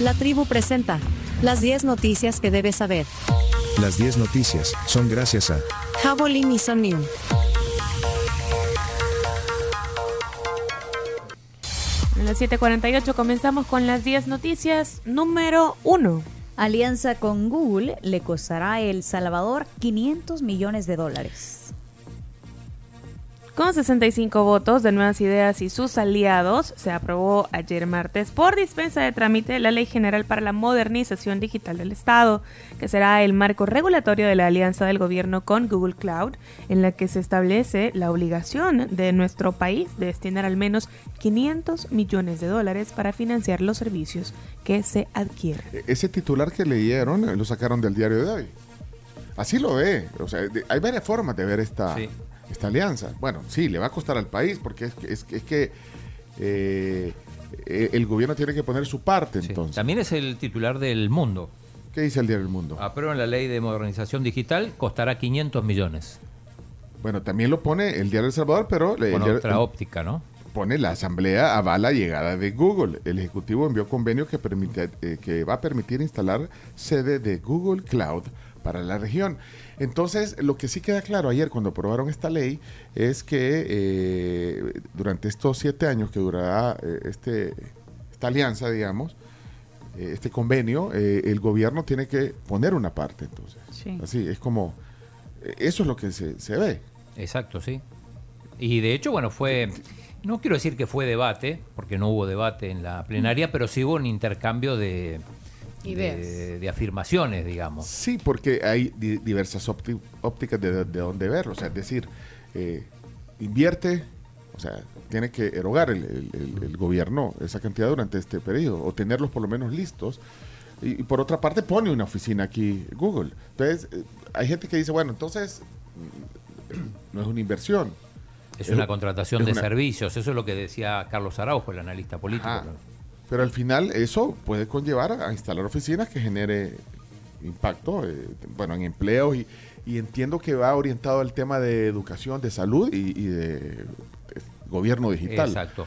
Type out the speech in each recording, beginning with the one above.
La tribu presenta las 10 noticias que debes saber. Las 10 noticias son gracias a Javelin y Son New. En las 7:48 comenzamos con las 10 noticias. Número 1. Alianza con Google le costará a El Salvador 500 millones de dólares. Con 65 votos de Nuevas Ideas y sus aliados, se aprobó ayer martes por dispensa de trámite la Ley General para la Modernización Digital del Estado, que será el marco regulatorio de la alianza del gobierno con Google Cloud, en la que se establece la obligación de nuestro país de destinar al menos 500 millones de dólares para financiar los servicios que se adquieren. E-, ese titular que leyeron eh, lo sacaron del diario de hoy. Así lo ve. O sea, hay varias formas de ver esta, esta alianza. Bueno, sí, le va a costar al país porque es, es, es que eh, eh, el gobierno tiene que poner su parte entonces. También es el titular del Mundo. ¿Qué dice el diario del Mundo? Aprueban la ley de modernización digital, costará 500 millones. Bueno, también lo pone el diario El Salvador, pero... Con otra óptica, ¿no? Pone la asamblea avala llegada de Google. El Ejecutivo envió convenio que, permite, eh, que va a permitir instalar sede de Google Cloud para la región. Entonces, lo que sí queda claro ayer cuando aprobaron esta ley es que eh, durante estos siete años que durará eh, este, esta alianza, digamos, eh, este convenio, el gobierno tiene que poner una parte. Entonces, así es como eso es lo que se, se ve. Exacto, sí. Y de hecho, bueno, fue no quiero decir que fue debate, porque no hubo debate en la plenaria, pero sí hubo un intercambio de, de, afirmaciones, digamos. Sí, porque hay diversas ópticas de, de dónde verlo. O sea, es decir, eh, invierte, o sea, tiene que erogar el, gobierno esa cantidad durante este periodo, o tenerlos por lo menos listos. Y, por otra parte pone una oficina aquí Google. Entonces, eh, hay gente que dice, bueno, entonces mm, no es una inversión. Es, una contratación de servicios, eso es lo que decía Carlos Araujo, el analista político. Pero al final eso puede conllevar a instalar oficinas que genere impacto, eh, bueno, en empleos y, entiendo que va orientado al tema de educación, de salud y, de, gobierno digital. Exacto.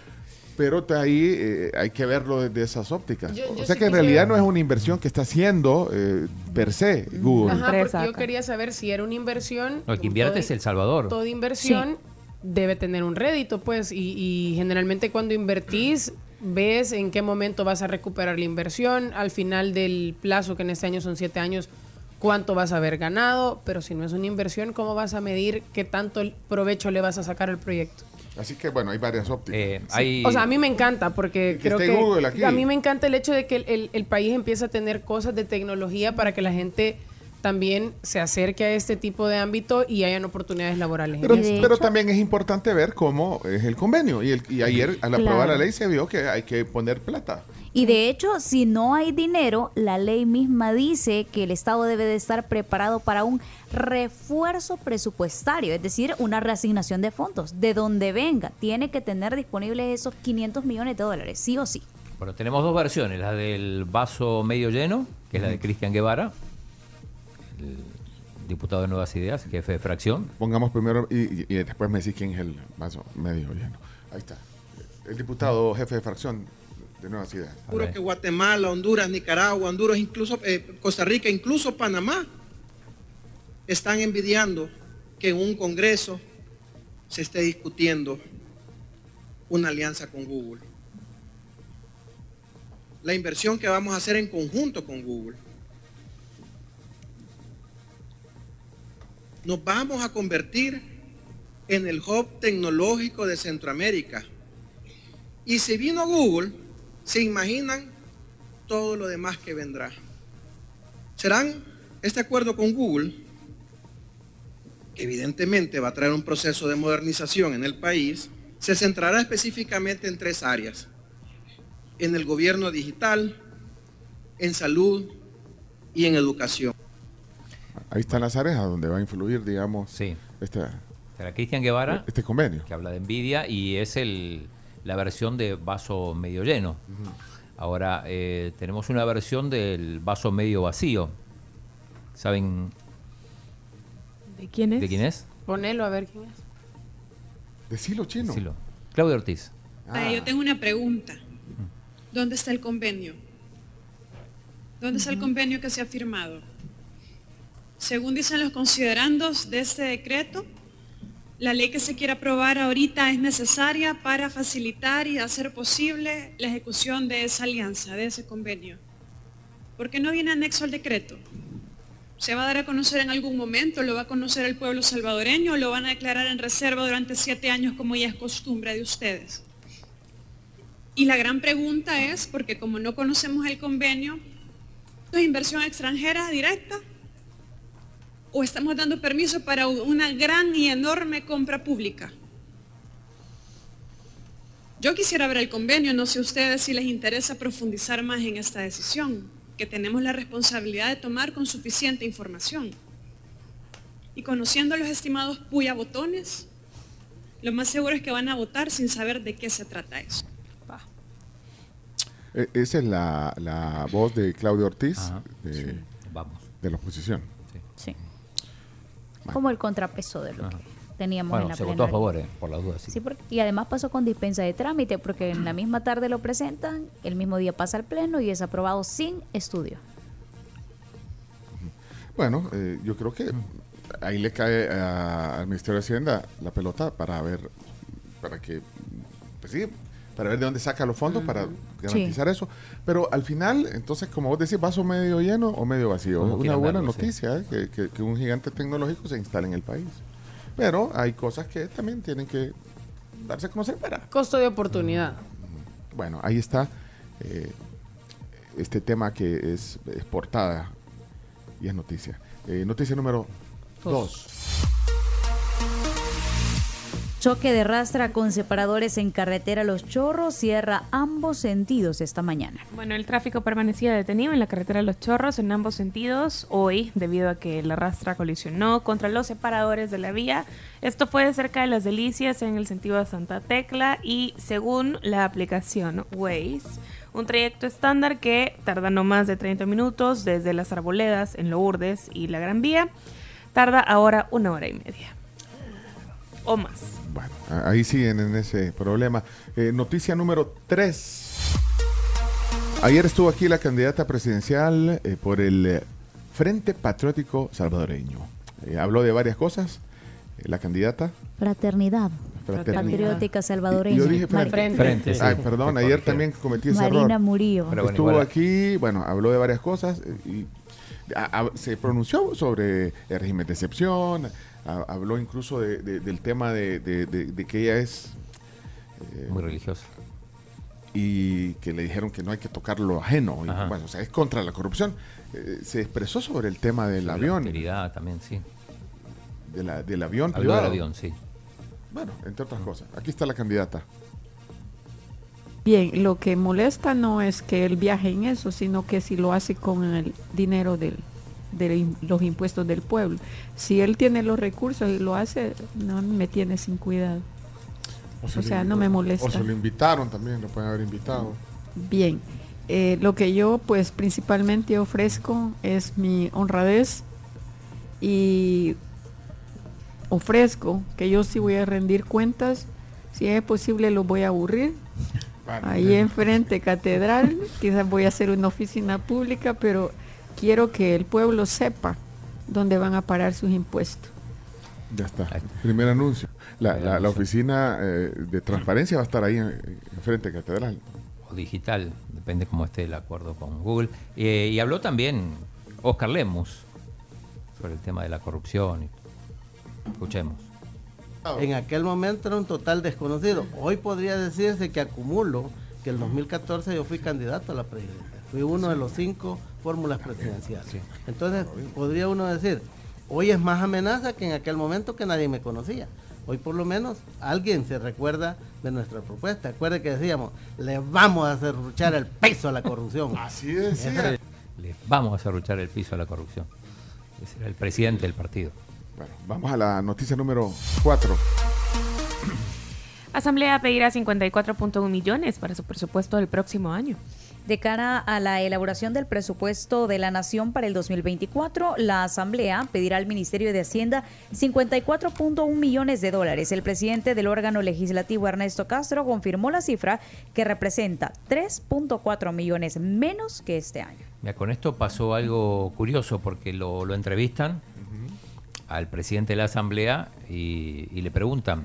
Pero ahí eh, hay que verlo desde esas ópticas. o sea que en realidad no es una inversión que está haciendo eh, per se Google. Ajá, porque yo quería saber si era una inversión. Lo que invierte es El Salvador. Toda inversión debe tener un rédito, pues, y, y generalmente cuando invertís ves en qué momento vas a recuperar la inversión, al final del plazo, que en este año son siete años, cuánto vas a haber ganado, pero si no es una inversión, ¿cómo vas a medir qué tanto provecho le vas a sacar al proyecto? Así que bueno, hay varias ópticas. Eh, o sea, a mí me encanta porque creo que a mí me encanta el hecho de que el, el país empiece a tener cosas de tecnología para que la gente también se acerque a este tipo de ámbito y hayan oportunidades laborales. Pero, también es importante ver cómo es el convenio. Y, el, y ayer al aprobar la ley se vio que hay que poner plata. Y de hecho, si no hay dinero, la ley misma dice que el Estado debe de estar preparado para un refuerzo presupuestario, es decir, una reasignación de fondos, de donde venga. Tiene que tener disponibles esos 500 millones de dólares, sí o sí. Bueno, tenemos dos versiones, la del vaso medio lleno, que es la de Cristian Guevara, diputado de Nuevas Ideas, jefe de fracción. Pongamos primero y, después me decís quién es el vaso medio lleno. Ahí está. El diputado jefe de fracción de Nuevas Ideas. Seguro que Guatemala, Honduras, Nicaragua, Honduras, incluso eh, Costa Rica, incluso Panamá, están envidiando que en un Congreso se esté discutiendo una alianza con Google. La inversión que vamos a hacer en conjunto con Google nos vamos a convertir en el hub tecnológico de Centroamérica. Y si vino Google, se imaginan todo lo demás que vendrá. Serán este acuerdo con Google, que evidentemente va a traer un proceso de modernización en el país, se centrará específicamente en tres áreas. En el gobierno digital, en salud y en educación. Ahí están las áreas donde va a influir, digamos, sí. este, Cristian Guevara, este convenio. Que habla de envidia y es el, la versión de vaso medio lleno. Ahora, eh, tenemos una versión del vaso medio vacío. ¿Saben? ¿De quién es? ¿De quién es? Ponelo a ver quién es. Decilo, chino. Decilo. Claudio Ortiz. yo tengo una pregunta. ¿Dónde está el convenio? ¿Dónde está el convenio que se ha firmado? Según dicen los considerandos de este decreto, la ley que se quiere aprobar ahorita es necesaria para facilitar y hacer posible la ejecución de esa alianza, de ese convenio. ¿Por qué no viene anexo al decreto? ¿Se va a dar a conocer en algún momento? ¿Lo va a conocer el pueblo salvadoreño lo van a declarar en reserva durante siete años como ya es costumbre de ustedes? Y la gran pregunta es, porque como no conocemos el convenio, ¿es inversión extranjera directa? ¿O estamos dando permiso para una gran y enorme compra pública? Yo quisiera ver el convenio, no sé ustedes si les interesa profundizar más en esta decisión, que tenemos la responsabilidad de tomar con suficiente información. Y conociendo a los estimados puya botones, lo más seguro es que van a votar sin saber de qué se trata eso. E- Esa es la, la voz de Claudio Ortiz Ajá. de, Vamos. de la oposición. Sí. Como el contrapeso de lo Ajá. que teníamos en la se votó a favor, eh, por las dudas. Sí. Sí, porque- y además pasó con dispensa de trámite, porque en la misma tarde lo presentan, el mismo día pasa al pleno y es aprobado sin estudio. Bueno, eh, yo creo que ahí le cae a- al Ministerio de Hacienda la pelota para ver, para que, pues sí, para ver de dónde saca los fondos para garantizar eso. Pero al final, entonces, como vos decís, vaso medio lleno o medio vacío. Como Una buena sí. noticia eh, que, que- que un gigante tecnológico se instale en el país. Pero hay cosas que también tienen que darse a conocer para. Costo de oportunidad. Bueno, ahí está eh, este tema que es, es portada y es noticia. Eh, noticia número Dos. 2. Choque de rastra con separadores en carretera Los Chorros cierra ambos sentidos esta mañana. Bueno, el tráfico permanecía detenido en la carretera Los Chorros en ambos sentidos hoy debido a que la rastra colisionó contra los separadores de la vía. Esto fue cerca de Las Delicias en el sentido de Santa Tecla y según la aplicación Waze, un trayecto estándar que tarda no más de 30 minutos desde las Arboledas en Lourdes y la Gran Vía, tarda ahora una hora y media o más. Bueno, ahí siguen en ese problema. Eh, noticia número 3. Ayer estuvo aquí la candidata presidencial eh, por el eh, Frente Patriótico Salvadoreño. Eh, habló de varias cosas. Eh, la candidata. Fraternidad. Fraternidad. Patriótica salvadoreña. Yo dije frente. Frente, sí. Ay, perdón, ayer también cometí ese Marina error. Murillo. Pero bueno, Estuvo aquí, bueno, habló de varias cosas eh, y a- a- se pronunció sobre el régimen de excepción, a- habló incluso de- de- del tema de, que ella es eh, Muy religiosa. y que le dijeron que no hay que tocar lo ajeno. y, bueno, o sea, es contra la corrupción. Eh, se expresó sobre el tema del Sobre la avión, austeridad también, sí. de la- del avión Habló del privado. avión, sí. Bueno, entre otras cosas. Aquí está la candidata. Bien, lo que molesta no es que él viaje en eso, sino que si lo hace con el dinero del, de los impuestos del pueblo. Si él tiene los recursos y lo hace, no me tiene sin cuidado. O se sea, no me molesta. O se lo invitaron también, lo pueden haber invitado. Bien, eh, lo que yo pues principalmente ofrezco es mi honradez y ofrezco que yo sí voy a rendir cuentas, si es posible lo voy a aburrir. Ahí enfrente catedral, quizás voy a hacer una oficina pública, pero quiero que el pueblo sepa dónde van a parar sus impuestos. Ya está. Primer anuncio. La, oficina eh, de transparencia va a estar ahí en, en de catedral. O digital, depende cómo esté el acuerdo con Google. Eh, y habló también Oscar Lemus sobre el tema de la corrupción. Escuchemos. En aquel momento era un total desconocido. Hoy podría decirse que acumulo que el 2014 yo fui candidato a la presidencia. Fui uno de los cinco fórmulas presidenciales. Entonces podría uno decir, hoy es más amenaza que en aquel momento que nadie me conocía. Hoy por lo menos alguien se recuerda de nuestra propuesta. Acuerde que decíamos, le vamos a hacer luchar el peso a la corrupción. Así decía. Le vamos a cerruchar el piso a la corrupción. Ese era el presidente del partido. Bueno, vamos a la noticia número 4. Asamblea pedirá 54.1 millones para su presupuesto del próximo año. De cara a la elaboración del presupuesto de la Nación para el 2024, la Asamblea pedirá al Ministerio de Hacienda 54.1 millones de dólares. El presidente del órgano legislativo, Ernesto Castro, confirmó la cifra que representa 3.4 millones menos que este año. Mira, con esto pasó algo curioso porque lo, lo entrevistan al presidente de la Asamblea y, le preguntan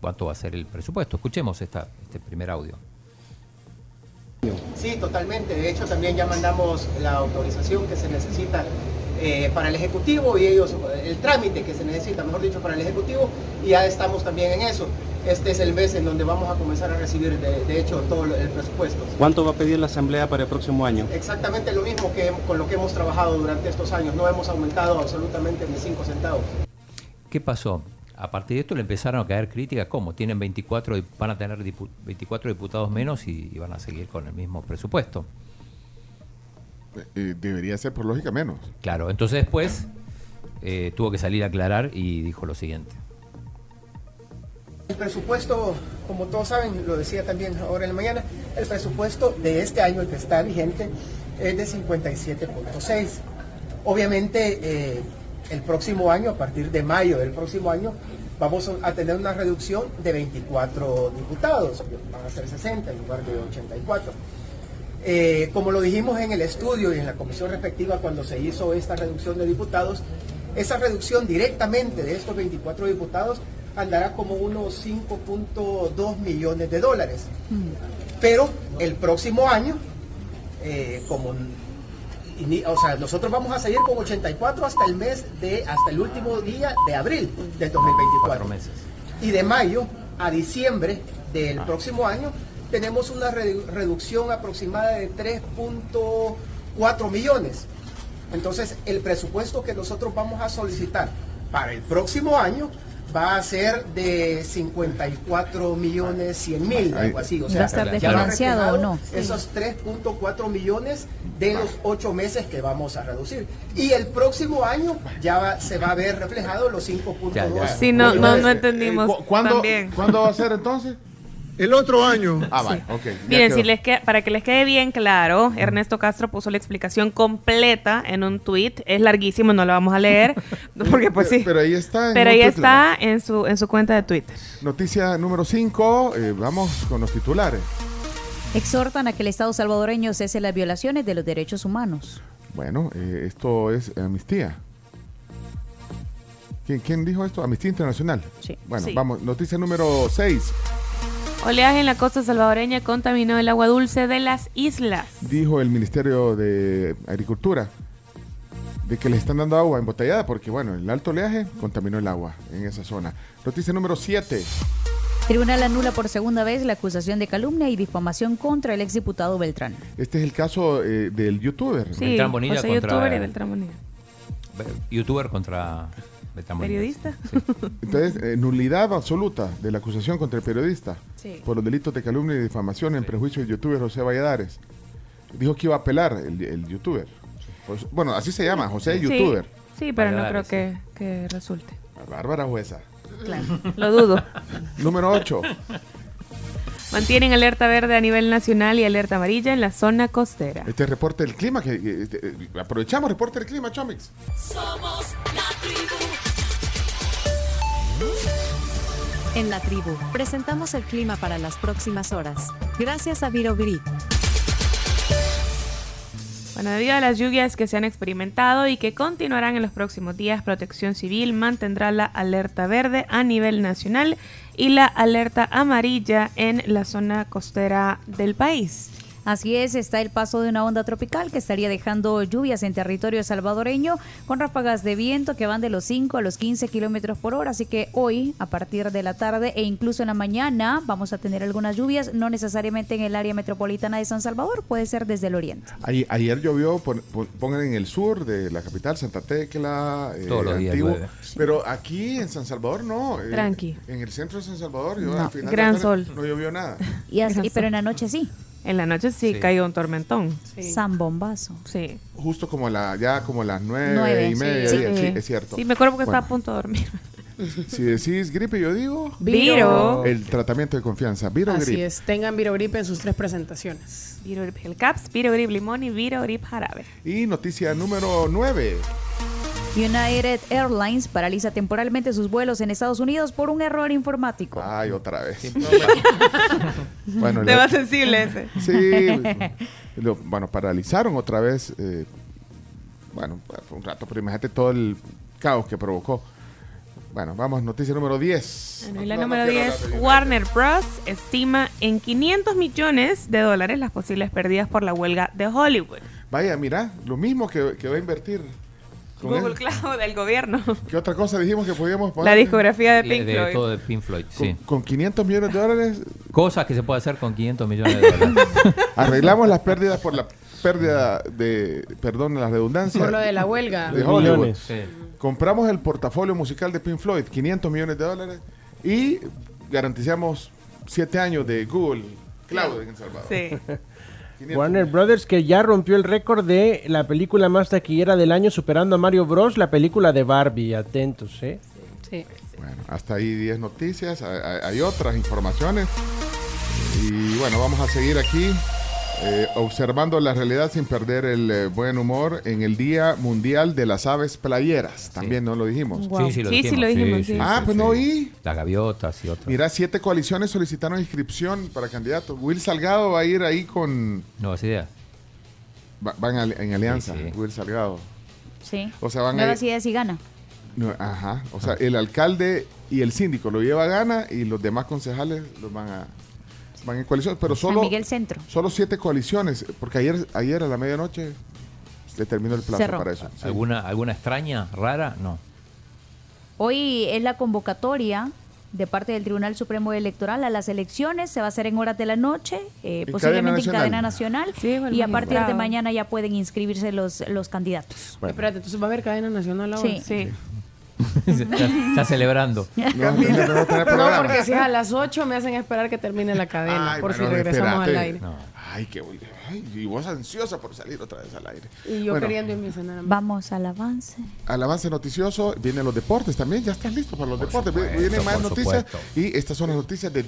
cuánto va a ser el presupuesto. Escuchemos esta, este primer audio. Sí, totalmente. De hecho, también ya mandamos la autorización que se necesita eh, para el Ejecutivo y ellos, el trámite que se necesita, mejor dicho, para el Ejecutivo, y ya estamos también en eso. Este es el mes en donde vamos a comenzar a recibir, de, de hecho, todo el presupuesto. ¿Cuánto va a pedir la Asamblea para el próximo año? Exactamente lo mismo que con lo que hemos trabajado durante estos años. No hemos aumentado absolutamente ni cinco centavos. ¿Qué pasó? A partir de esto le empezaron a caer críticas, ¿cómo? Tienen 24, y van a tener dipu- 24 diputados menos y, y van a seguir con el mismo presupuesto. Eh, debería ser por lógica menos. Claro, entonces después eh, tuvo que salir a aclarar y dijo lo siguiente. Presupuesto, como todos saben, lo decía también ahora en la mañana, el presupuesto de este año, el que está vigente, es de 57.6. Obviamente, eh, el próximo año, a partir de mayo del próximo año, vamos a tener una reducción de 24 diputados, van a ser 60 en lugar de 84. Eh, como lo dijimos en el estudio y en la comisión respectiva cuando se hizo esta reducción de diputados, esa reducción directamente de estos 24 diputados andará como unos 5.2 millones de dólares. Pero el próximo año, eh, como o sea, nosotros vamos a seguir con 84 hasta el mes de, hasta el último día de abril del 2024. meses. Y de mayo a diciembre del próximo año tenemos una redu- reducción aproximada de 3.4 millones. Entonces, el presupuesto que nosotros vamos a solicitar para el próximo año va a ser de 54 millones 100 mil, algo así. O sea, ¿Va a estar ya desfinanciado reflejado o no? Esos 3.4 millones de los 8 meses que vamos a reducir. Y el próximo año ya va- se va a ver reflejado los 5.2 Sí, no, no, no entendimos Eh, ¿cu- ¿Cuándo. ¿Cuándo va a ser entonces? El otro año. Ah, vale, ok. Miren, quedó. si les que- para que les quede bien claro, Ernesto Castro puso la explicación completa en un tweet. Es larguísimo, no lo vamos a leer, porque pues sí. Pero ahí está. en Pero ahí Twitter. está en su, en su cuenta de Twitter. Noticia número 5. vamos con los titulares. Exhortan a que el Estado salvadoreño cese las violaciones de los derechos humanos. Bueno, eh, esto es amnistía. ¿Quién, quién dijo esto? Amnistía Internacional. Sí. Bueno, Sí. vamos. Noticia número 6. Oleaje en la costa salvadoreña contaminó el agua dulce de las islas. Dijo el Ministerio de Agricultura de que le están dando agua embotellada porque, bueno, el alto oleaje contaminó el agua en esa zona. Noticia número 7. Tribunal anula por segunda vez la acusación de calumnia y difamación contra el exdiputado Beltrán. Este es el caso eh, del youtuber. Sí, Beltrán Bonilla José contra- youtuber y Beltrán Bonilla. Youtuber contra Periodista. Entonces, eh, nulidad absoluta de la acusación contra el periodista Sí. por los delitos de calumnia y difamación en prejuicio del youtuber José Valladares. Dijo que iba a apelar el, el youtuber. Pues, bueno, así se llama, José Sí, Youtuber. Sí, pero no creo que, que resulte. La Bárbara jueza. Lo dudo. Número 8. Mantienen alerta verde a nivel nacional y alerta amarilla en la zona costera. Este reporte del clima, que, que- este, eh, aprovechamos reporte del clima, Chomix. Somos la tribu. En la tribu, presentamos el clima para las próximas horas. Gracias a Viro Grid. Bueno, debido a las lluvias que se han experimentado y que continuarán en los próximos días, Protección Civil mantendrá la alerta verde a nivel nacional y la alerta amarilla en la zona costera del país. Así es, está el paso de una onda tropical que estaría dejando lluvias en territorio salvadoreño con ráfagas de viento que van de los 5 a los 15 kilómetros por hora. Así que hoy, a partir de la tarde e incluso en la mañana, vamos a tener algunas lluvias, no necesariamente en el área metropolitana de San Salvador, puede ser desde el oriente. Ayer, ayer llovió, pon- pon- pongan en el sur de la capital, Santa Tecla, eh, Todos los días Antiguo. Pero aquí en San Salvador no. eh, Tranqui. En el centro de San Salvador, yo, No, al final gran sol. no llovió nada. Y así, pero en la noche sí, En la noche sí, Sí. cayó un tormentón. San Bombazo. Sí. Justo como la, ya como las nueve, Nueve, y media, sí. diez, sí, Sí. es cierto. Sí, me acuerdo porque Bueno. estaba a punto de dormir. Si decís gripe, yo digo. Viro. El tratamiento de confianza. Viro Así Grip. es, tengan Virogrip en sus tres presentaciones. Virogrip Gel Caps, Virogrip Limón y Virogrip Jarabe. Y noticia número 9. United Airlines paraliza temporalmente sus vuelos en Estados Unidos por un error informático. Ay, otra vez. bueno, Tema sensible ese. Sí. lo- bueno, paralizaron otra vez. eh, bueno, fue un rato, pero imagínate todo el caos que provocó. Bueno, vamos, noticia número 10. Bueno, y la No, no número quiero 10, hablar de United. Warner Bros. estima en 500 millones de dólares las posibles pérdidas por la huelga de Hollywood. Vaya, mira, lo mismo que, que va a invertir. Con Google él. Cloud del gobierno. ¿Qué otra cosa dijimos que podíamos La discografía de Pink de Floyd. todo de Pink Floyd, sí. Con 500 millones de dólares Cosas que se puede hacer con 500 millones de dólares. arreglamos las pérdidas por la pérdida de, perdón, la redundancia. Por lo de la huelga. de Hollywood. Sí. Compramos el portafolio musical de Pink Floyd, 500 millones de dólares, y garantizamos 7 años de Google Cloud en El Salvador. Sí. 500 Warner Brothers que ya rompió el récord de la película más taquillera del año superando a Mario Bros, la película de Barbie. Atentos, ¿eh? Sí. Bueno, hasta ahí 10 noticias, hay- hay otras informaciones. Y bueno, vamos a seguir aquí eh, observando la realidad sin perder el eh, buen humor en el Día Mundial de las Aves Playeras. También no lo dijimos. Wow. Sí, sí, lo Sí, sí, dijimos. lo dijimos, sí. Ah, pues no oí. Las gaviotas y otras. Mira, siete coaliciones solicitaron inscripción para candidatos. Will Salgado va a ir ahí con... Nuevas ideas. va- van en alianza, Sí, sí. Will Salgado. Sí. O sea, van a Nuevas ir... ideas y gana. No, ajá. O sea, el alcalde y el síndico lo lleva a gana y los demás concejales los van a... Van en coalición, pero San solo... Miguel Centro. Solo siete coaliciones, porque ayer, ayer a la medianoche se terminó el plazo Cerró. para eso. Sí. ¿Alguna, ¿Alguna extraña, rara? No. Hoy es la convocatoria de parte del Tribunal Supremo Electoral a las elecciones. Se va a hacer en horas de la noche, eh, En posiblemente cadena en cadena nacional. Sí, y a partir de mañana ya pueden inscribirse los, los candidatos. Bueno. Espérate, entonces va a haber cadena nacional ahora. Sí. Sí. está, está celebrando. No, porque si es a las 8 me hacen esperar que termine la cadena, Ay, por si regresamos espérate. al aire. No. Ay, qué. Ay, y vos ansiosa por salir otra vez al aire. Y yo Bueno, queriendo irme a cenar. Vamos al avance. al avance noticioso vienen los deportes también. Ya estás listo para los deportes. supuesto, Vienen más noticias. supuesto. Y estas son las noticias de